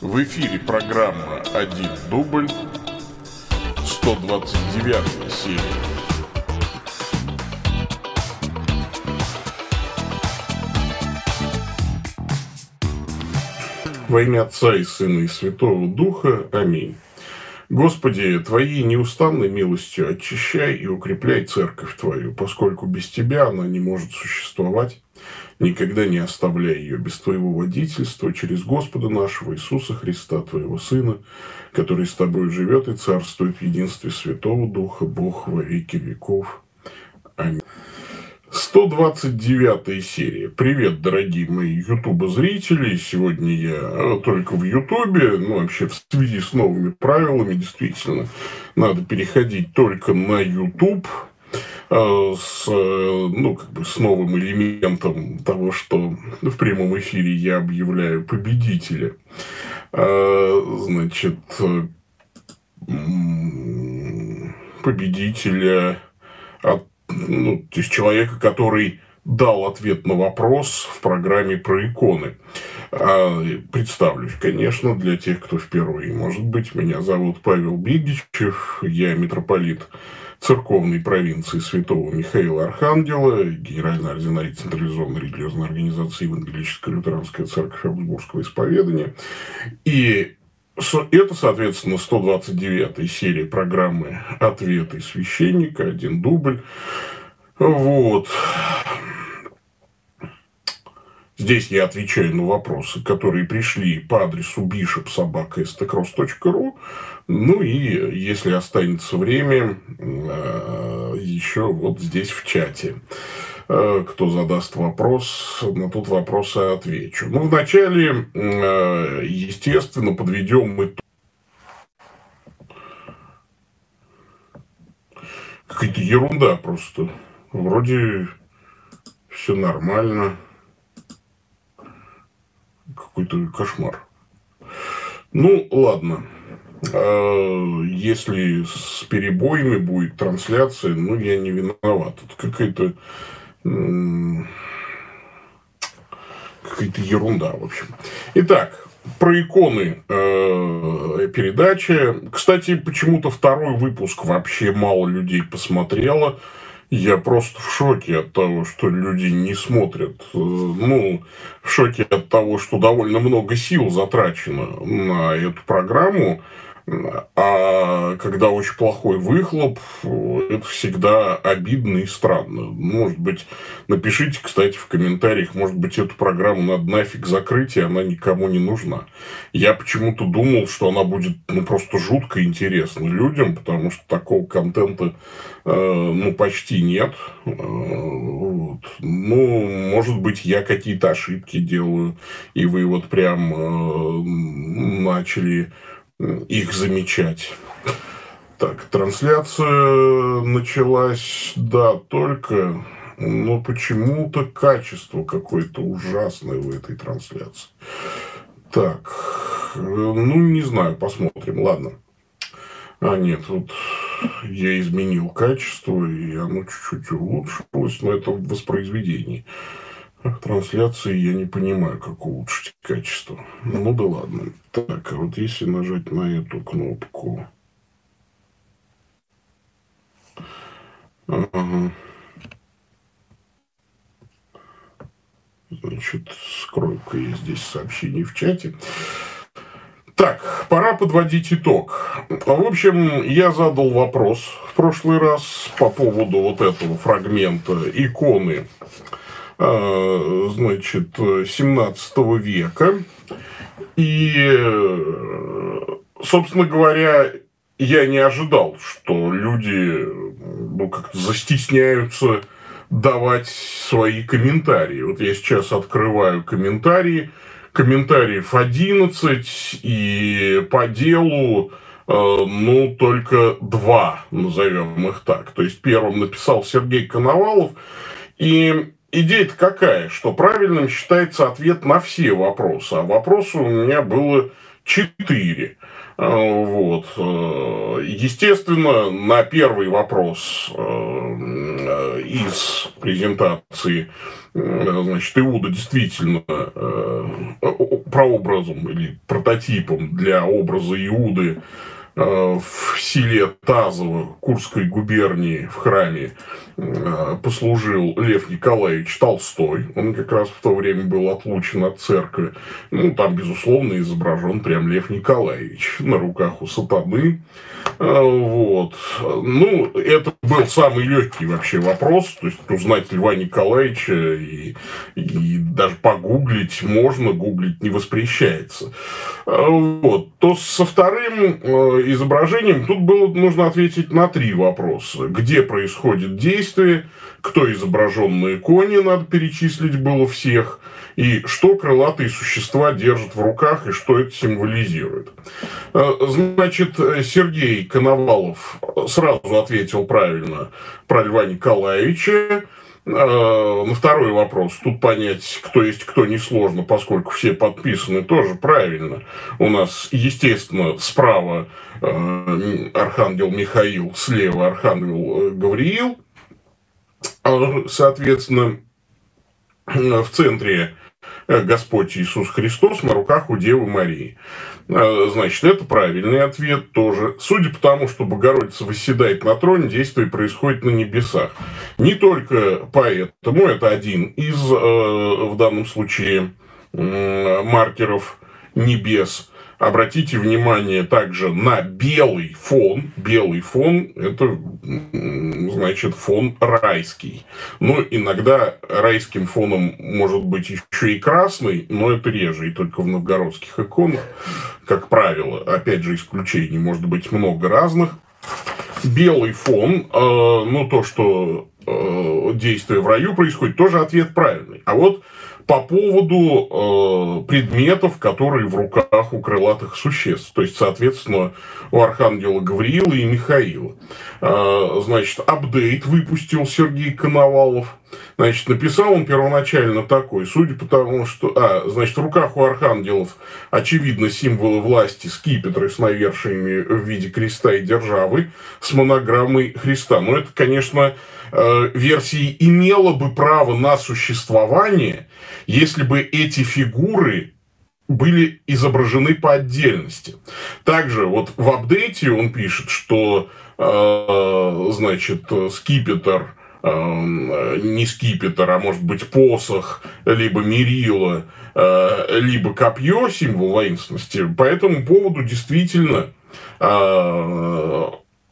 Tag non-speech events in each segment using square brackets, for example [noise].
В эфире программа «Один дубль», 129 серия. Во имя Отца и Сына и Святого Духа. Аминь. Господи, Твоей неустанной милостью очищай и укрепляй церковь Твою, поскольку без Тебя она не может существовать. Никогда не оставляй ее без Твоего водительства через Господа нашего Иисуса Христа, Твоего Сына, который с Тобой живет и царствует в единстве Святого Духа, Бог во веки веков. Аминь. 129 серия. Привет, дорогие мои ютуба-зрители. Сегодня я э, только в ютубе, ну, вообще в связи с новыми правилами, действительно, надо переходить только на ютуб, с, э, ну, как бы с новым элементом того, что в прямом эфире я объявляю победителя. Значит, победителя от ну, то есть человека, который дал ответ на вопрос в программе про иконы. А, представлюсь, конечно, для тех, кто впервые. Может быть, меня зовут Павел Бигичев, я митрополит церковной провинции Святого Михаила Архангела, генеральный ординарий централизованной религиозной организации Евангелическая лютеранская церковь Аугсбургского исповедания. И это, соответственно, 129 серия программы «Ответы священника», один дубль. Вот. Здесь я отвечаю на вопросы, которые пришли по адресу bishopsobaka.stcross.ru. Ну и, если останется время, э, еще вот здесь в чате. Э, кто задаст вопрос, на тот вопрос я отвечу. Ну, вначале, э, естественно, подведем мы Какая-то ерунда просто. Вроде все нормально. Какой-то кошмар. Ну, ладно. А если с перебоями будет трансляция, ну, я не виноват. Это какая-то какая-то ерунда, в общем. Итак, про иконы э, передача. Кстати, почему-то второй выпуск вообще мало людей посмотрело. Я просто в шоке от того, что люди не смотрят. Э, ну, в шоке от того, что довольно много сил затрачено на эту программу. А когда очень плохой выхлоп, это всегда обидно и странно. Может быть, напишите, кстати, в комментариях, может быть, эту программу надо нафиг закрыть, и она никому не нужна. Я почему-то думал, что она будет ну, просто жутко интересна людям, потому что такого контента э, ну, почти нет. Э, вот. Ну, может быть, я какие-то ошибки делаю, и вы вот прям э, начали их замечать. Так, трансляция началась, да, только, но почему-то качество какое-то ужасное в этой трансляции. Так, ну, не знаю, посмотрим, ладно. А, нет, вот я изменил качество, и оно чуть-чуть улучшилось, но это в воспроизведении трансляции я не понимаю, как улучшить качество. Ну да ладно. Так, а вот если нажать на эту кнопку. Ага. Значит, скрою-ка я здесь сообщение в чате. Так, пора подводить итог. В общем, я задал вопрос в прошлый раз по поводу вот этого фрагмента иконы значит, 17 века. И, собственно говоря, я не ожидал, что люди ну, как-то застесняются давать свои комментарии. Вот я сейчас открываю комментарии, комментариев 11, и по делу, э, ну, только два, назовем их так. То есть, первым написал Сергей Коновалов, и идея-то какая, что правильным считается ответ на все вопросы, а вопросов у меня было четыре. А, вот. Естественно, на первый вопрос э, из презентации значит, Иуда действительно прообразом или прототипом для образа Иуды в селе Тазово Курской губернии в храме Э, послужил Лев Николаевич Толстой. Он как раз в то время был отлучен от церкви. Ну, там, безусловно, изображен прям Лев Николаевич на руках у сатаны. Э, вот. Ну, это был самый легкий вообще вопрос. То есть, узнать Льва Николаевича и, и даже погуглить можно, гуглить не воспрещается. Э, вот. То со вторым изображением тут было нужно ответить на три вопроса. Где происходит действие? кто изображен на иконе, надо перечислить было всех, и что крылатые существа держат в руках, и что это символизирует. Э, значит, Сергей Коновалов сразу ответил правильно про Льва Николаевича, э, на второй вопрос. Тут понять, кто есть кто, несложно, поскольку все подписаны, тоже правильно. У нас, естественно, справа э, Архангел Михаил, слева Архангел Гавриил. Соответственно, в центре Господь Иисус Христос на руках у Девы Марии. А, значит, это правильный ответ тоже. Судя по тому, что Богородица восседает на троне, действие происходит на небесах. Не только поэтому, это один из, э, в данном случае, маркеров небес – Обратите внимание также на белый фон. Белый фон – это, значит, фон райский. Но иногда райским фоном может быть еще и красный, но это реже, и только в новгородских иконах, как правило. Опять же, исключений может быть много разных. Белый фон, э, ну, то, что э, действие в раю происходит, тоже ответ правильный. А вот по поводу э, предметов, которые в руках у крылатых существ. То есть, соответственно, у Архангела Гавриила и Михаила. Э, значит, апдейт выпустил Сергей Коновалов. Значит, написал он первоначально такой, судя по тому, что... А, значит, в руках у архангелов, очевидно, символы власти, скипетры с навершиями в виде креста и державы с монограммой Христа. Но это, конечно, Э, версии имела бы право на существование, если бы эти фигуры были изображены по отдельности. Также вот в апдейте он пишет, что э, значит скипетр э, не скипетр, а может быть посох, либо мерила, либо копье, символ воинственности. По этому поводу действительно,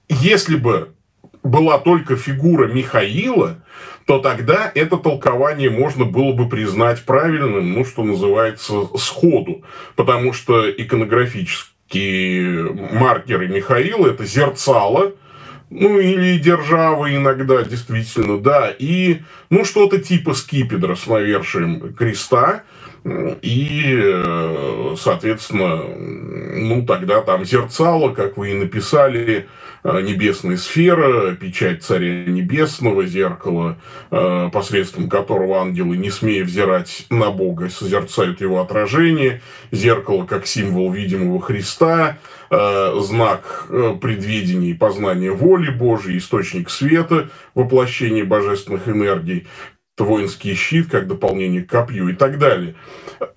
если бы была только фигура Михаила, то тогда это толкование можно было бы признать правильным, ну, что называется, сходу. Потому что иконографические маркеры Михаила – это зерцало, ну, или держава иногда, действительно, да, и, ну, что-то типа скипедра с навершием креста, и, э, соответственно, ну, тогда там зерцало, как вы и написали, небесная сфера, печать царя небесного, зеркало, э, посредством которого ангелы, не смея взирать на Бога, созерцают его отражение, зеркало как символ видимого Христа, э, знак предвидения и познания воли Божией, источник света, воплощение божественных энергий, воинский щит как дополнение к копью и так далее.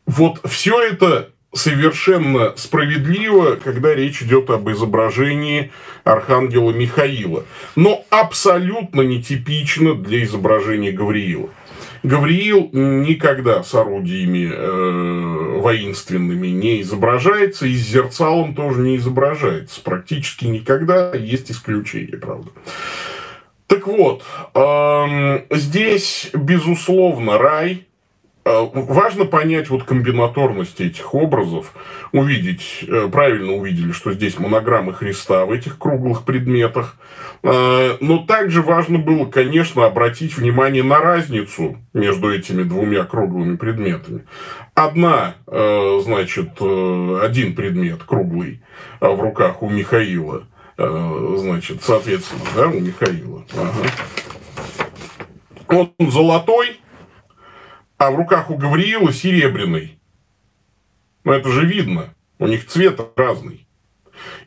Вот все это совершенно справедливо, когда речь идет об изображении архангела Михаила, но абсолютно нетипично для изображения Гавриила. Гавриил никогда с орудиями э, воинственными не изображается, и с зерцалом тоже не изображается. Практически никогда, есть исключения, правда. Так вот, э, здесь, безусловно, рай, важно понять вот комбинаторность этих образов, увидеть, э, правильно увидели, что здесь монограммы Христа в этих круглых предметах. Э, но также важно было, конечно, обратить внимание на разницу между этими двумя круглыми предметами. Одна, значит, один предмет круглый в руках у Михаила, значит, соответственно, да, у Михаила. Ага. Он золотой, а в руках у Гавриила серебряный. Ну, это же видно. У них цвет разный.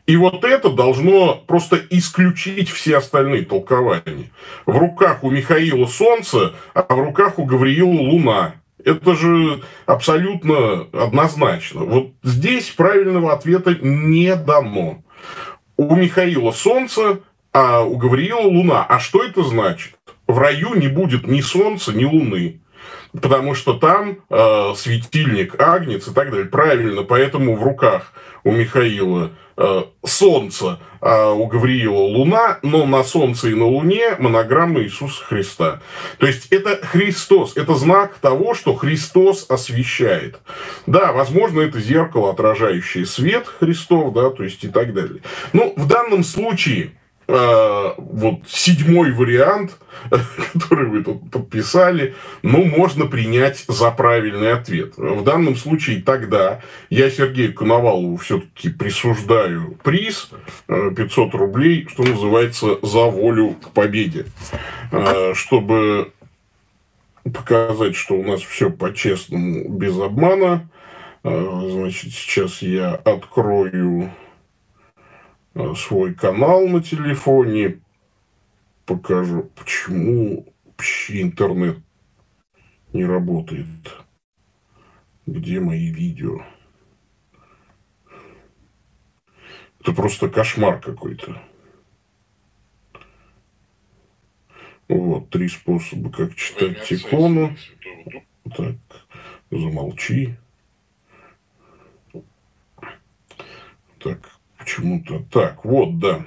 И вот это должно просто исключить все остальные толкования. В руках у Михаила Солнце, а в руках у Гавриила Луна. Это же абсолютно однозначно. Вот здесь правильного ответа не дано. У Михаила Солнце, а у Гавриила Луна. А что это значит? В раю не будет ни Солнца, ни Луны потому что там э, светильник, агнец и так далее. Правильно, поэтому в руках у Михаила э, солнце, а у Гавриила луна, но на солнце и на луне монограмма Иисуса Христа. То есть это Христос, это знак того, что Христос освещает. Да, возможно, это зеркало, отражающее свет Христов, да, то есть и так далее. Но в данном случае Э, вот седьмой вариант, [laughs] который вы тут подписали, ну, можно принять за правильный ответ. В данном случае тогда я Сергею Коновалову все-таки присуждаю приз 500 э, рублей, что называется, за волю к победе. Э, чтобы показать, что у нас все по-честному, без обмана, значит, сейчас я открою Э, свой канал на телефоне, покажу, почему вообще интернет не работает. Где мои видео? Это просто кошмар какой-то. Вот, три способа, как читать Тикону. Так, замолчи. Так, Почему-то так, вот, да.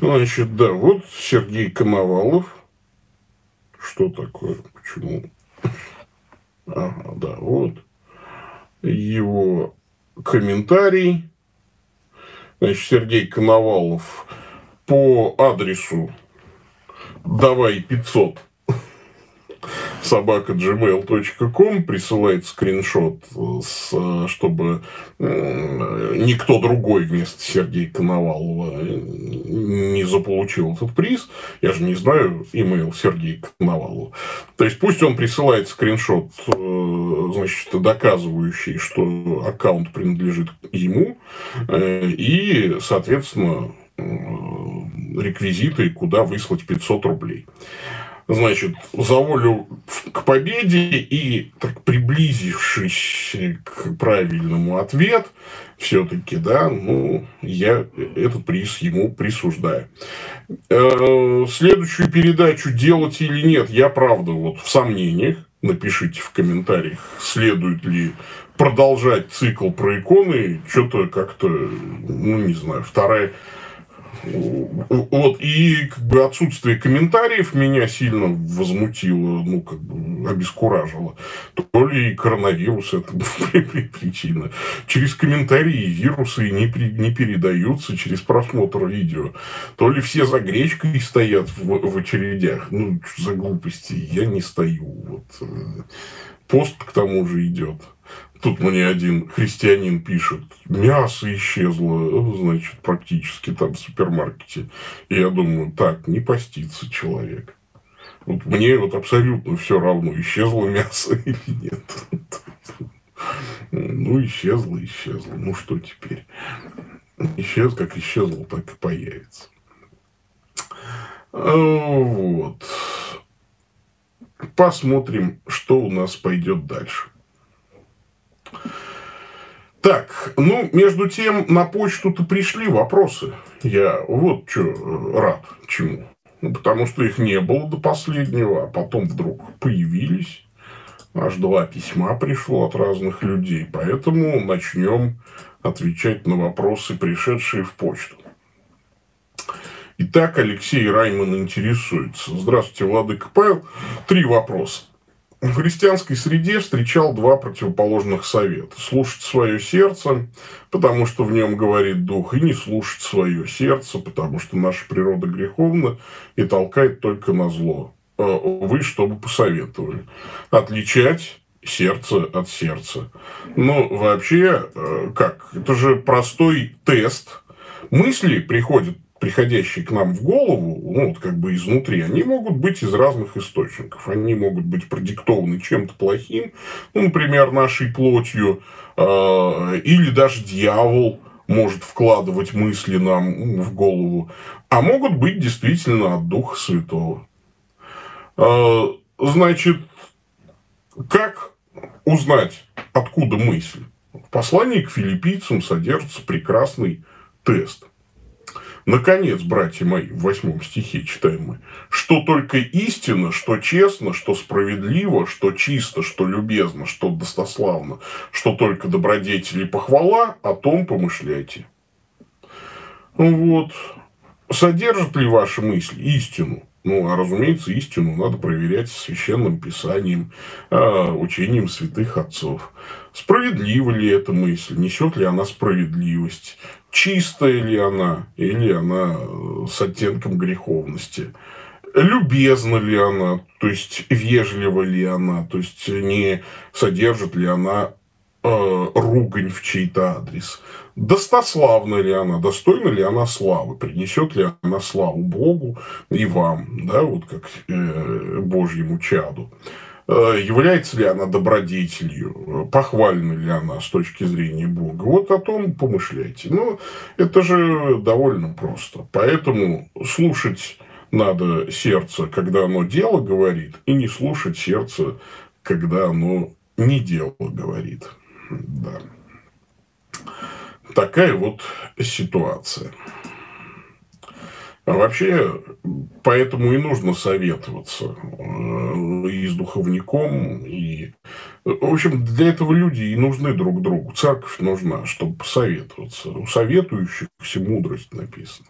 Значит, да, вот Сергей Коновалов. Что такое? Почему? Ага, да, вот. Его комментарий. Значит, Сергей Коновалов по адресу давай 500 собака gmail.com присылает скриншот, с, чтобы никто другой вместо Сергея Коновалова не заполучил этот приз. Я же не знаю имейл Сергея Коновалова. То есть пусть он присылает скриншот, э, значит, доказывающий, что аккаунт принадлежит ему, э, и, соответственно, э, реквизиты, куда выслать 500 рублей значит, за волю к победе и так приблизившись к правильному ответ, все-таки, да, ну, я этот приз ему присуждаю. Э, следующую передачу делать или нет, я правда вот в сомнениях. Напишите в комментариях, следует ли продолжать цикл про иконы. Что-то как-то, ну, не знаю, вторая вот, и как бы отсутствие комментариев меня сильно возмутило, ну, как бы обескуражило. То ли коронавирус это [laughs] причина. Через комментарии вирусы не, не передаются через просмотр видео. То ли все за гречкой стоят в, в очередях. Ну, за глупости. Я не стою. Вот. Э, пост к тому же идет. Тут мне один христианин пишет, мясо исчезло, значит, практически там в супермаркете. И я думаю, так, не постится человек. Вот мне вот абсолютно все равно, исчезло мясо [laughs] или нет. Ну, исчезло, исчезло. Ну, что теперь? Исчез, как исчезло, так и появится. А, вот. Посмотрим, что у нас пойдет дальше. Так, ну, между тем, на почту-то пришли вопросы. Я вот что э, рад чему. Ну, потому что их не было до последнего, а потом вдруг появились. Аж два письма пришло от разных людей. Поэтому начнем отвечать на вопросы, пришедшие в почту. Итак, Алексей Райман интересуется. Здравствуйте, Владыка Павел. Три вопроса в христианской среде встречал два противоположных совета. Слушать свое сердце, потому что в нем говорит дух, и не слушать свое сердце, потому что наша природа греховна и толкает только на зло. А вы что бы посоветовали? Отличать сердце от сердца. Ну, вообще, э, как? Это же простой тест. Мысли приходят приходящие к нам в голову, ну, вот как бы изнутри, они могут быть из разных источников. Они могут быть продиктованы чем-то плохим, ну, например, нашей плотью, э, или даже дьявол может вкладывать мысли нам в голову, а могут быть действительно от Духа Святого. Э, значит, как узнать, откуда мысль? В послании к филиппийцам содержится прекрасный тест. Наконец, братья мои, в восьмом стихе читаем мы, что только истина, что честно, что справедливо, что чисто, что любезно, что достославно, что только добродетели похвала, о том помышляйте. Вот. Содержит ли ваша мысль истину? Ну, а разумеется, истину надо проверять священным писанием, а, учением святых отцов. Справедлива ли эта мысль? Несет ли она справедливость? Чистая ли она? Или она э, с оттенком греховности? Любезна ли она? То есть, вежлива ли она? То есть, не содержит ли она э, ругань в чей-то адрес? Достославна ли она? Достойна ли она славы? Принесет ли она славу Богу и вам? Да, вот как э, Божьему чаду. Является ли она добродетелью, похвальна ли она с точки зрения Бога. Вот о том помышляйте. Но это же довольно просто. Поэтому слушать надо сердце, когда оно дело говорит, и не слушать сердце, когда оно не дело говорит. Да. Такая вот ситуация. А вообще, поэтому и нужно советоваться э, и с духовником, и... В общем, для этого люди и нужны друг другу. Церковь нужна, чтобы посоветоваться. У советующихся мудрость написана.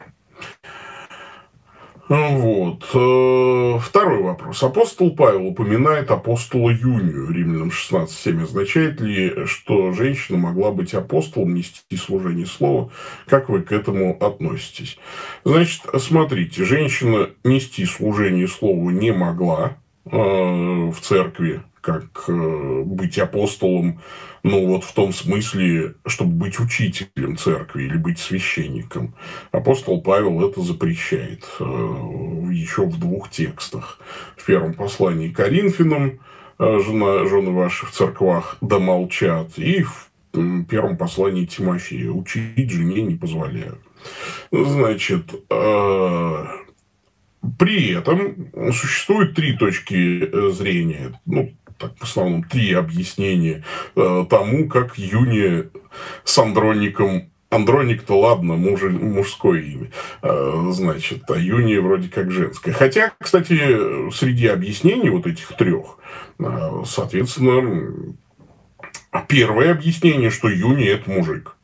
Вот. Э, второй вопрос. Апостол Павел упоминает апостола Юнию, Римлянам 16.7. Означает ли, что женщина могла быть апостолом, нести служение слова? Как вы к этому относитесь? Значит, смотрите, женщина нести служение слова не могла э, в церкви, как э, быть апостолом ну, вот в том смысле, чтобы быть учителем церкви или быть священником. Апостол Павел это запрещает э, еще в двух текстах. В первом послании Коринфянам э, жена, жены ваши в церквах да молчат, и в первом послании Тимофея учить жене не позволяют. Значит, э, при этом существует три точки зрения. Ну, так, в основном три объяснения э, тому, как Юния с Андроником Андроник-то ладно, муж, мужское имя, э, значит, а Юния вроде как женское. Хотя, кстати, среди объяснений вот этих трех, э, соответственно, первое объяснение, что Юния это мужик.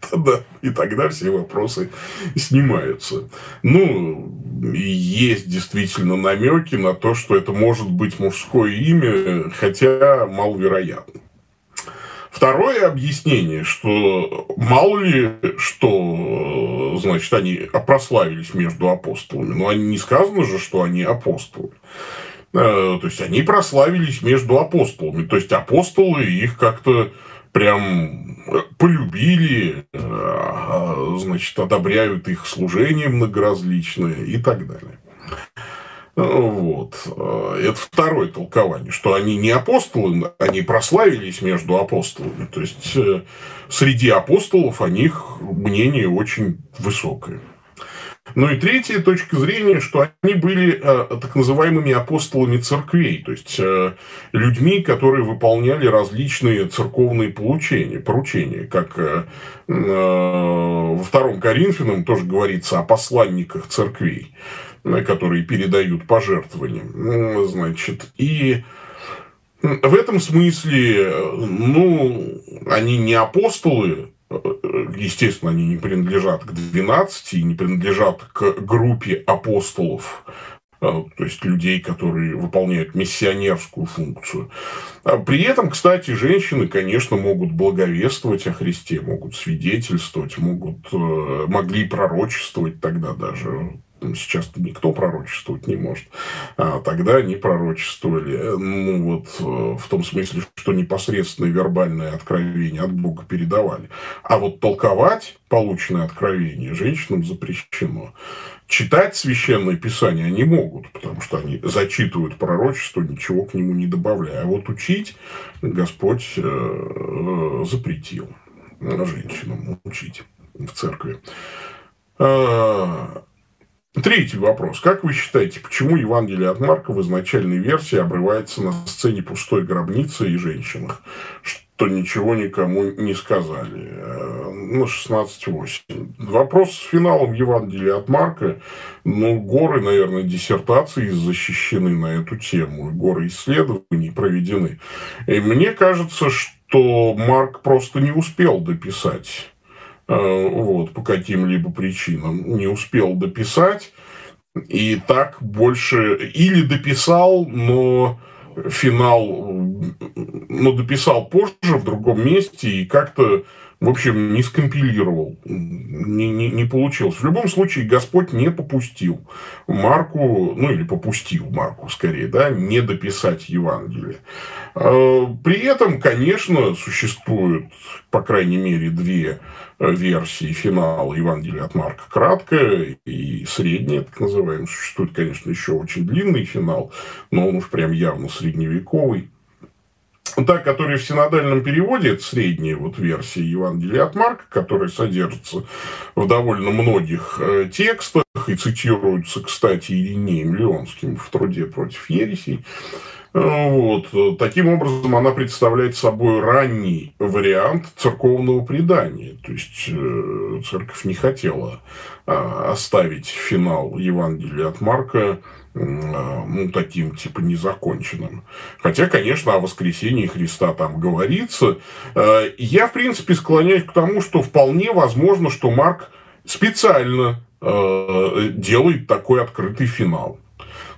[laughs] Да, и тогда все вопросы снимаются. Ну, есть действительно намеки на то, что это может быть мужское имя, хотя маловероятно. Второе объяснение, что мало ли, что, значит, они прославились между апостолами. Но они не сказано же, что они апостолы. Э, то есть, они прославились между апостолами. То есть, апостолы их как-то прям полюбили, э, значит, одобряют их служение многоразличное и так далее. Вот. Это второе толкование, что они не апостолы, они прославились между апостолами. То есть, э, среди апостолов о них мнение очень высокое. Ну и третья точка зрения, что они были э, так называемыми апостолами церквей, то есть э, людьми, которые выполняли различные церковные получения, поручения, как э, э, во втором Коринфянам тоже говорится о посланниках церквей, э, которые передают пожертвования. Значит, и в этом смысле, э, ну, они не апостолы, естественно, они не принадлежат к 12 и не принадлежат к группе апостолов, э, то есть людей, которые выполняют миссионерскую функцию. А при этом, кстати, женщины, конечно, могут благовествовать о Христе, могут свидетельствовать, могут, э, могли пророчествовать тогда даже сейчас никто пророчествовать не может. А тогда они пророчествовали. Ну, вот э, в том смысле, что непосредственное вербальное откровение от Бога передавали. А вот толковать полученное откровение женщинам запрещено. Читать священное писание они могут, потому что они зачитывают пророчество, ничего к нему не добавляя. А вот учить Господь э, э, запретил женщинам учить в церкви. Третий вопрос. Как вы считаете, почему Евангелие от Марка в изначальной версии обрывается на сцене пустой гробницы и женщинах, что ничего никому не сказали? Э, на 16.8. Вопрос с финалом Евангелия от Марка. Ну, горы, наверное, диссертации защищены на эту тему, горы исследований проведены. И мне кажется, что Марк просто не успел дописать вот, по каким-либо причинам не успел дописать, и так больше или дописал, но финал, но дописал позже в другом месте и как-то в общем, не скомпилировал, не, не, не получилось. В любом случае, Господь не попустил Марку, ну или попустил Марку скорее, да, не дописать Евангелие. А, при этом, конечно, существуют, по крайней мере, две версии финала Евангелия от Марка краткая и средняя, так называемая. Существует, конечно, еще очень длинный финал, но он уж прям явно средневековый. Та, которая в синодальном переводе, это средняя вот версия Евангелия от Марка, которая содержится в довольно многих э, текстах и цитируется, кстати, Иринеем Леонским в труде против ересей. Э, вот. Таким образом, она представляет собой ранний вариант церковного предания. То есть, э, церковь не хотела а, оставить финал Евангелия от Марка ну, таким, типа, незаконченным. Хотя, конечно, о воскресении Христа там говорится. Э, я, в принципе, склоняюсь к тому, что вполне возможно, что Марк специально делает такой открытый финал.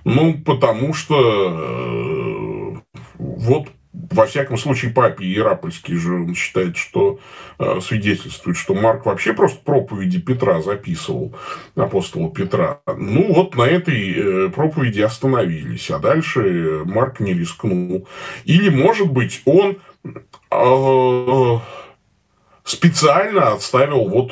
Ну, потому что э, вот во всяком случае, папе Иерапольский же он считает, что э, свидетельствует, что Марк вообще просто проповеди Петра записывал, апостола Петра. Ну, вот на этой э, проповеди остановились, а дальше Марк не рискнул. Или, может быть, он э, специально отставил вот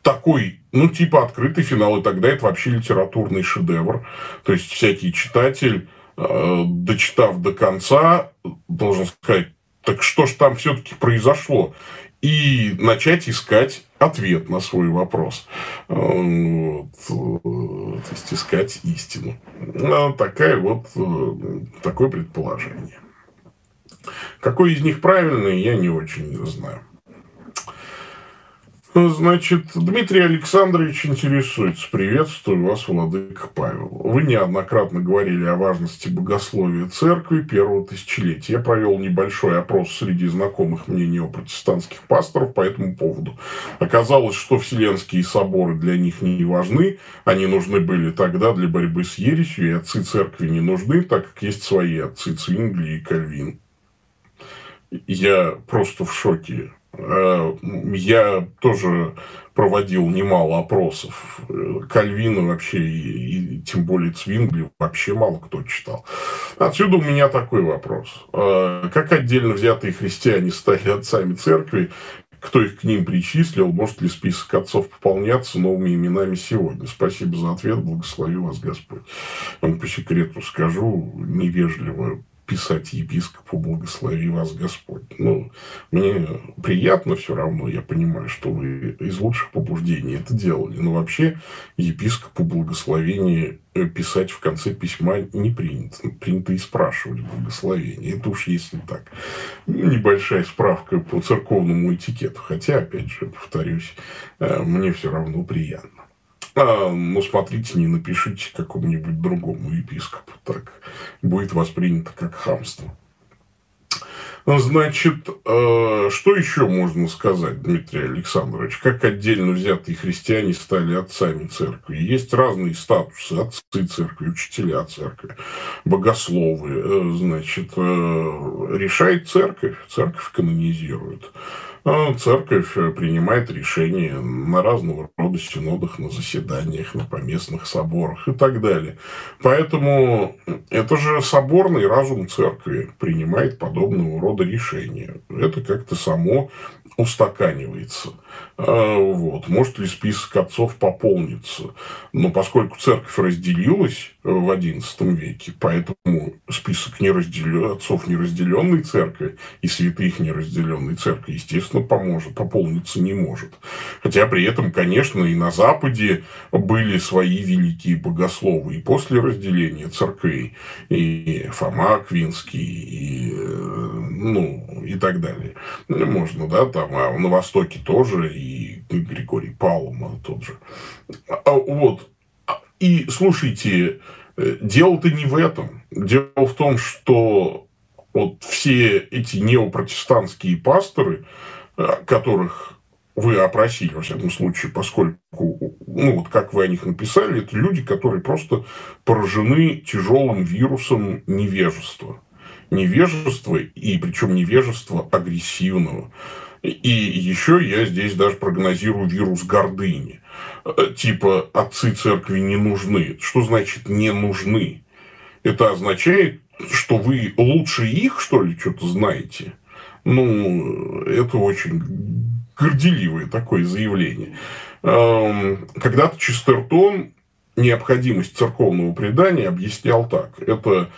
такой, ну, типа открытый финал, и тогда это вообще литературный шедевр. То есть всякий читатель, э, дочитав до конца, должен сказать, так что ж там все-таки произошло? И начать искать ответ на свой вопрос. Э, вот, э, то есть искать истину. Ну, такая вот, такое предположение. Какой из них правильный, я не очень знаю. Значит, Дмитрий Александрович интересуется. Приветствую вас, Владыка Павел. Вы неоднократно говорили о важности богословия церкви первого тысячелетия. Я провел небольшой опрос среди знакомых мне неопротестантских пасторов по этому поводу. Оказалось, что вселенские соборы для них не важны. Они нужны были тогда для борьбы с ересью, и отцы церкви не нужны, так как есть свои отцы Цингли и Кальвин. Я просто в шоке я тоже проводил немало опросов. Кальвина вообще, и, и тем более Цвингли, вообще мало кто читал. Отсюда у меня такой вопрос. Э, как отдельно взятые христиане стали отцами церкви, кто их к ним причислил, может ли список отцов пополняться новыми именами сегодня? Спасибо за ответ, благослови вас Господь. Вам по секрету скажу, невежливо писать епископу «Благослови вас Господь». Ну, мне приятно все равно, я понимаю, что вы из лучших побуждений это делали. Но вообще епископу благословение э, писать в конце письма не принято. Принято и спрашивать благословение. Это уж если так. Небольшая справка по церковному этикету. Хотя, опять же, повторюсь, э, мне все равно приятно. А, ну, смотрите, не напишите какому-нибудь другому епископу. Так будет воспринято как хамство. Значит, э, что еще можно сказать, Дмитрий Александрович? Как отдельно взятые христиане стали отцами церкви? Есть разные статусы. Отцы церкви, учителя церкви, богословы. Э, значит, э, решает церковь. Церковь канонизирует. а церковь принимает решения на разного рода синодах, на заседаниях, на поместных соборах и так далее. Поэтому это же соборный разум церкви принимает подобного рода решения. Это как-то само устаканивается. А, вот. Может ли список отцов пополниться? Но поскольку церковь разделилась в XI веке, поэтому список неразделен... отцов неразделенной церкви и святых неразделенной церкви, естественно, поможет, пополниться не может. Хотя при этом, конечно, и на Западе были свои великие богословы и после разделения церквей, и Фома Квинский, и, ну, и так далее. Можно, да, там, а на Востоке тоже, и Григорий Палума тот же. А, вот. И слушайте, э, дело-то не в этом. Дело в том, что вот все эти неопротестантские пасторы, э, которых вы опросили, во всяком случае, поскольку, ну, вот как вы о них написали, это люди, которые просто поражены тяжелым вирусом невежества. Невежества, и причем невежества агрессивного. И еще я здесь даже прогнозирую вирус гордыни. Э, типа отцы церкви не нужны. Что значит не нужны? Это означает, что вы лучше их, что ли, что-то знаете? Ну, это очень горделивое такое заявление. Эм, когда-то Честертон необходимость церковного предания объяснял так. Это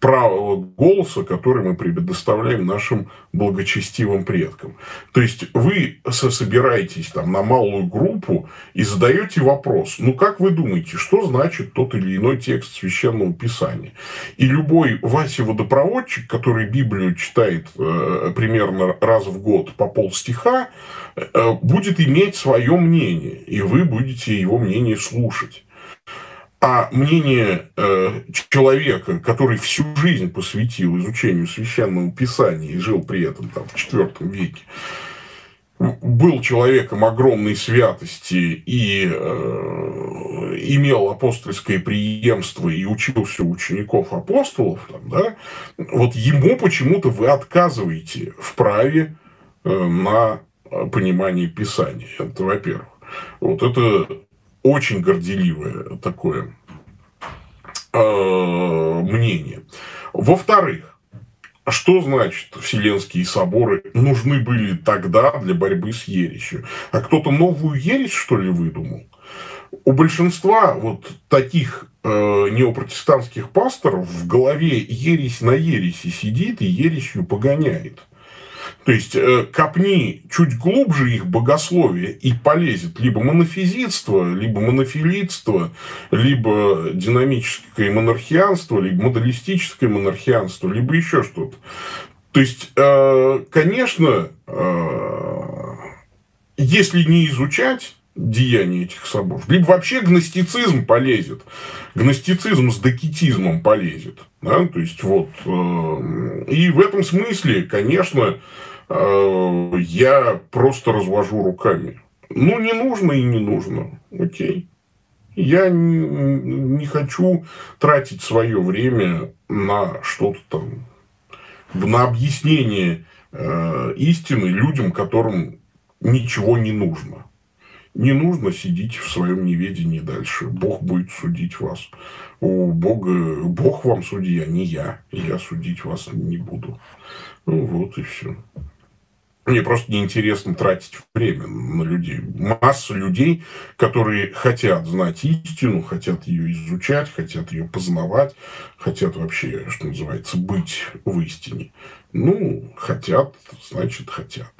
право голоса, который мы предоставляем нашим благочестивым предкам. То есть вы собираетесь там на малую группу и задаете вопрос, ну как вы думаете, что значит тот или иной текст священного писания? И любой Вася водопроводчик, который Библию читает э, примерно раз в год по полстиха, э, будет иметь свое мнение, и вы будете его мнение слушать. А мнение э, человека, который всю жизнь посвятил изучению священного писания и жил при этом там, в IV веке, был человеком огромной святости и э, имел апостольское преемство и учился у учеников апостолов, там, да, вот ему почему-то вы отказываете в праве э, на понимание Писания. Это, во-первых. Вот это очень горделивое такое э, мнение. Во-вторых, что значит Вселенские соборы нужны были тогда для борьбы с ересью? А кто-то новую ересь, что ли, выдумал? У большинства вот таких э, неопротестантских пасторов в голове ересь на ереси сидит и ересью погоняет. То есть, э, копни чуть глубже их богословие и полезет либо монофизитство, либо монофилитство, либо динамическое монархианство, либо модалистическое монархианство, либо еще что-то. То есть, э, конечно, э, если не изучать деяния этих соборов, либо вообще гностицизм полезет, гностицизм с докетизмом полезет. Да? То есть, вот, и в этом смысле, конечно, я просто развожу руками. Ну, не нужно и не нужно. Окей. Я не хочу тратить свое время на что-то там, на объяснение э, истины людям, которым ничего не нужно. Не нужно сидеть в своем неведении дальше. Бог будет судить вас. У Бога, Бог вам судья, не я. Я судить вас не буду. Ну вот и все. Мне просто неинтересно тратить время на людей. Масса людей, которые хотят знать истину, хотят ее изучать, хотят ее познавать, хотят вообще, что называется, быть в истине. Ну, хотят, значит, хотят.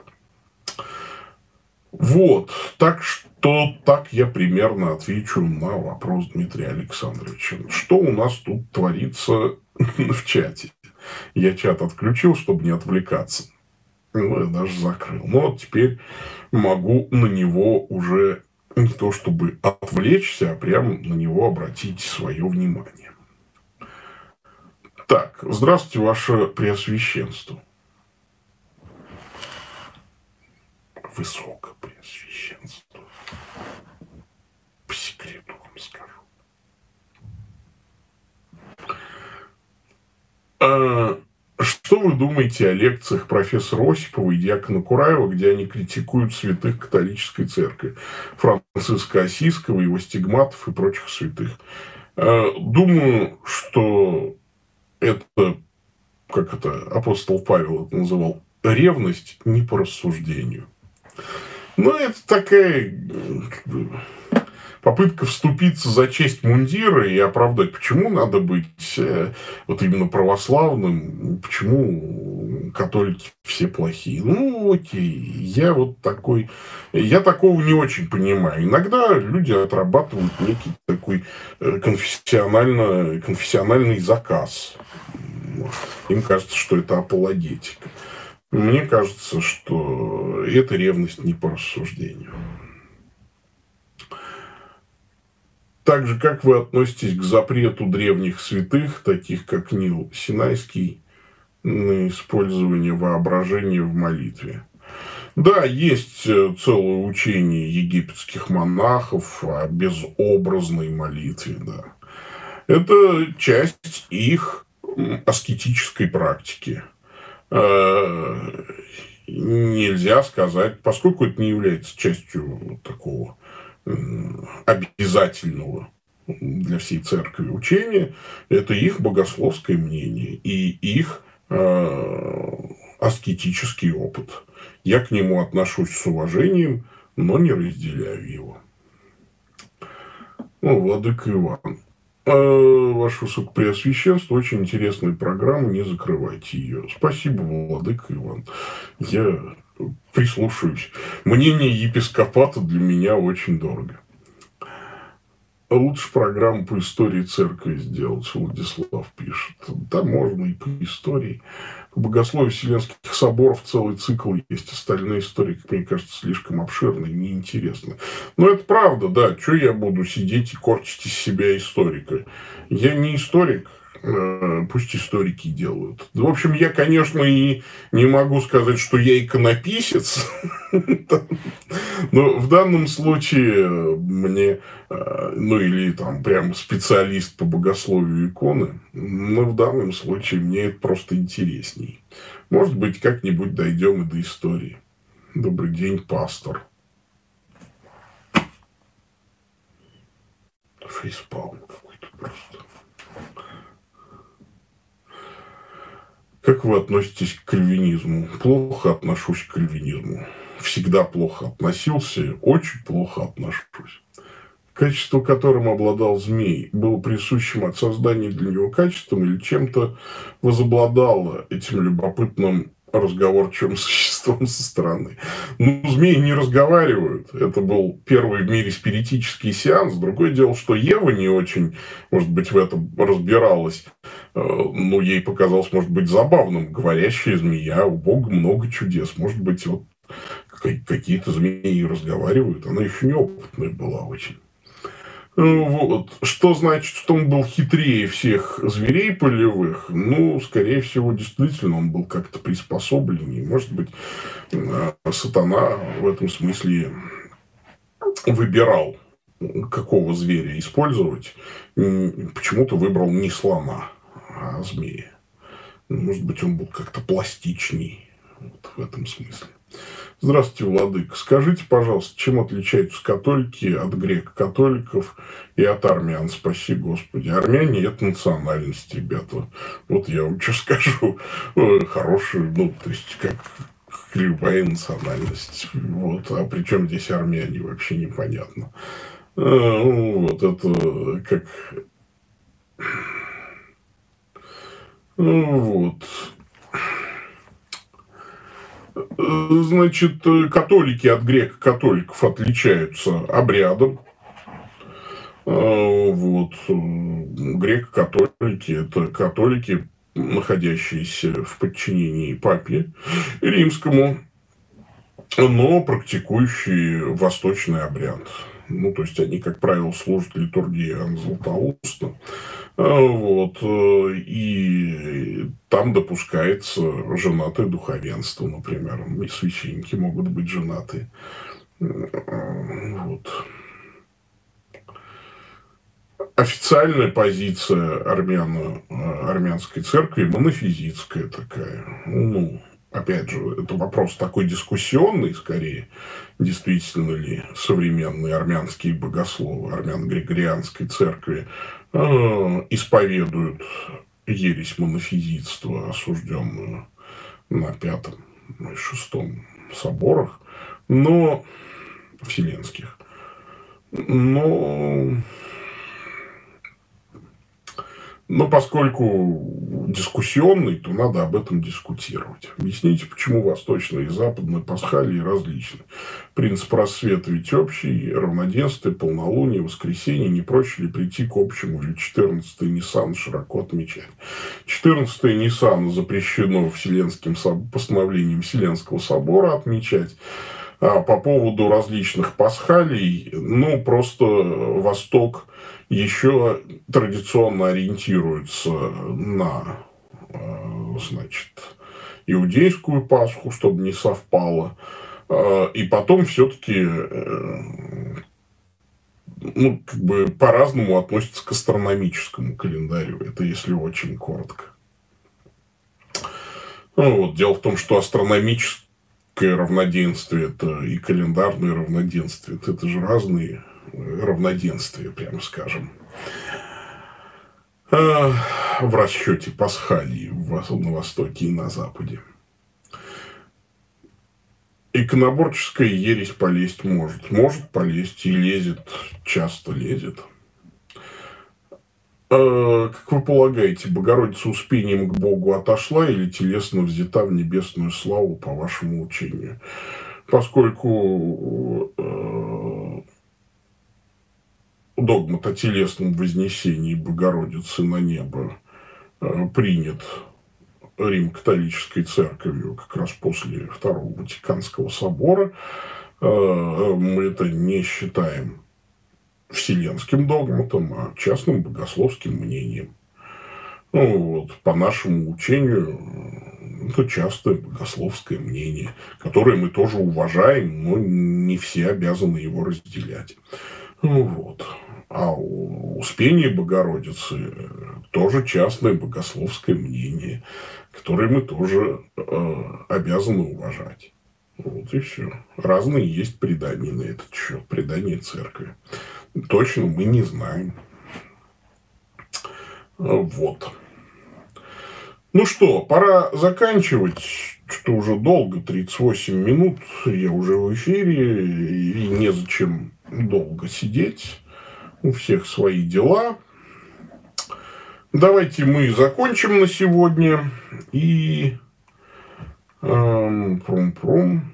Вот, так что так я примерно отвечу на вопрос Дмитрия Александровича. Что у нас тут творится [laughs] в чате? Я чат отключил, чтобы не отвлекаться. Ну, я даже закрыл. Но вот теперь могу на него уже не то чтобы отвлечься, а прямо на него обратить свое внимание. Так, здравствуйте, ваше преосвященство. Высокопреосвященство. По секрету вам скажу. А, Что вы думаете о лекциях профессора Осипова и Дьякона Кураева, где они критикуют святых католической церкви? Франциска Осийского, его стигматов и прочих святых. Э, думаю, что это, как это апостол Павел это называл, ревность не по рассуждению. Ну, это такая бы, попытка вступиться за честь мундира и оправдать, почему надо быть э, вот именно православным, почему католики все плохие. Ну, окей, я вот такой, я такого не очень понимаю. Иногда люди отрабатывают некий такой э, конфессионально, конфессиональный заказ. Им кажется, что это апологетика. Мне кажется, что это ревность не по рассуждению. Так же, как вы относитесь к запрету древних святых, таких как Нил Синайский, на использование воображения в молитве? Да, есть э, целое учение египетских монахов о безобразной молитве, да. Это часть их аскетической практики. Э, нельзя сказать, поскольку это не является частью такого обязательного для всей церкви учения, это их богословское мнение и их э, аскетический опыт. Я к нему отношусь с уважением, но не разделяю его. Ну, Владыка Иван. Э, ваше Высокопреосвященство, очень интересная программа, не закрывайте ее. Спасибо, Владыка Иван. Я прислушаюсь. Мнение епископата для меня очень дорого. Лучше программу по истории церкви сделать, Владислав пишет. Да, можно и по истории. По богословию Вселенских соборов целый цикл есть. Остальные истории, как мне кажется, слишком обширные и неинтересны. Но это правда, да. Что я буду сидеть и корчить из себя историка? Я не историк, пусть историки делают. В общем, я, конечно, и не могу сказать, что я иконописец, но в данном случае мне, э, ну или там прям специалист по богословию иконы, но в данном случае мне это просто интересней. Может быть, как-нибудь дойдем и до истории. Добрый день, пастор. Фейспалм какой-то просто. Как вы относитесь к кальвинизму? Плохо отношусь к кальвинизму. Всегда плохо относился, очень плохо отношусь. Качество, которым обладал змей, было присущим от создания для него качеством или чем-то возобладало этим любопытным разговорчивым существом со стороны. Ну, змеи не разговаривают. Это был первый в мире спиритический сеанс. Другое дело, что Ева не очень, может быть, в этом разбиралась. Э, ну, ей показалось, может быть, забавным. Говорящая змея, у Бога много чудес. Может быть, вот какие-то змеи разговаривают. Она еще неопытная была очень. Вот. Что значит, что он был хитрее всех зверей полевых? Ну, скорее всего, действительно, он был как-то приспособленнее. Может быть, э, сатана в этом смысле выбирал, какого зверя использовать. Почему-то выбрал не слона, а змея. Может быть, он был как-то пластичней вот в этом смысле. Здравствуйте, Владык. Скажите, пожалуйста, чем отличаются католики от греко-католиков и от армян? Спаси Господи. Армяне – это национальность, ребята. Вот я вам что скажу. Хорошую, ну, то есть, как любая национальность. Вот. А при чем здесь армяне, вообще непонятно. А, ну, вот это как... Ну, вот. Значит, католики от греко-католиков отличаются обрядом. А, вот. Греко-католики – это католики, находящиеся в подчинении папе римскому, но практикующие восточный обряд. Ну, то есть, они, как правило, служат литургии Златоуста. Вот. Э, и там допускается женатое духовенство, например. И священники могут быть женаты. Вот. официальная позиция армяна, э, армянской церкви монофизитская такая. Ну, опять же, это вопрос такой дискуссионный, скорее, действительно ли современные армянские богословы армян-григорианской церкви исповедуют ересь монофизитства, осужденную на пятом и шестом соборах, но вселенских. Но но поскольку дискуссионный, то надо об этом дискутировать. Объясните, почему восточные и западные пасхалии различны. Принцип рассвета ведь общий, равноденствие, полнолуние, воскресенье. Не проще ли прийти к общему или 14-й Ниссан широко отмечать? 14-й Ниссан запрещено Вселенским постановлением Вселенского собора отмечать. А по поводу различных пасхалий, ну, просто Восток еще традиционно ориентируется на, э, значит, иудейскую Пасху, чтобы не совпало. Э, и потом все-таки э, ну, как бы по-разному относится к астрономическому календарю. Это если очень коротко. Ну, вот, дело в том, что астрономическое равноденствие это и календарное равноденствие это же разные равноденствие, прямо скажем, а, в расчете пасхалии на Востоке и на Западе. Иконоборческая ересь полезть может. Может полезть и лезет, часто лезет. А, как вы полагаете, Богородица успением к Богу отошла или телесно взята в небесную славу по вашему учению? Поскольку э, догмат о телесном вознесении Богородицы на небо э, принят Рим-католической церковью как раз после Второго Ватиканского собора. Э, мы это не считаем вселенским догматом, а частным богословским мнением. Ну, вот, по нашему учению, это частое богословское мнение, которое мы тоже уважаем, но не все обязаны его разделять. Ну, вот. А Успение Богородицы тоже частное богословское мнение, которое мы тоже э, обязаны уважать. Вот и все. Разные есть предания на этот счет, предания церкви. Точно мы не знаем. Вот. Ну что, пора заканчивать, что уже долго, 38 минут, я уже в эфире, и незачем долго сидеть у всех свои дела. Давайте мы закончим на сегодня. И эм, прум-прум.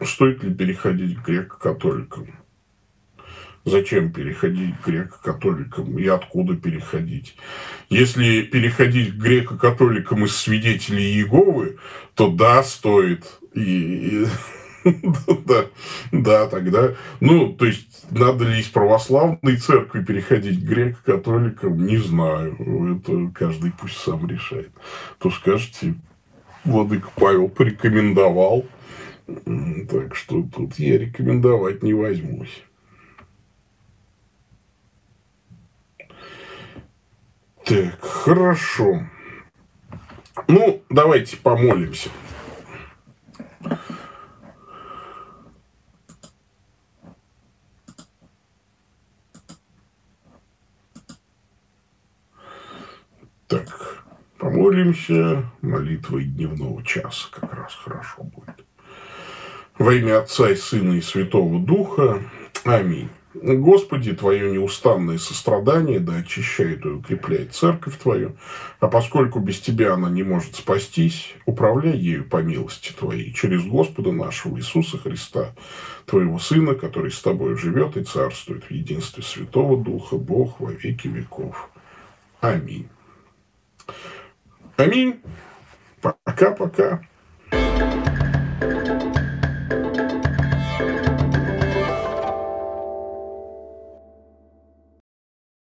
Стоит ли переходить к греко-католикам? Зачем переходить к греко-католикам и откуда переходить? Если переходить к греко-католикам из свидетелей Иеговы, то да, стоит. И, [laughs] Да, да, тогда, ну, то есть, надо ли из православной церкви переходить к греко-католикам, не знаю. Это каждый пусть сам решает. То скажете, Владыка Павел порекомендовал, так что тут я рекомендовать не возьмусь. Так, хорошо. Ну, давайте помолимся. Так, помолимся молитвой дневного часа, как раз хорошо будет. Во имя Отца и Сына и Святого Духа. Аминь. Господи, Твое неустанное сострадание да очищает и укрепляет церковь Твою, а поскольку без Тебя она не может спастись, управляй ею по милости Твоей через Господа нашего Иисуса Христа, Твоего Сына, который с Тобой живет и царствует в единстве Святого Духа, Бог во веки веков. Аминь. Аминь. Пока-пока. thank you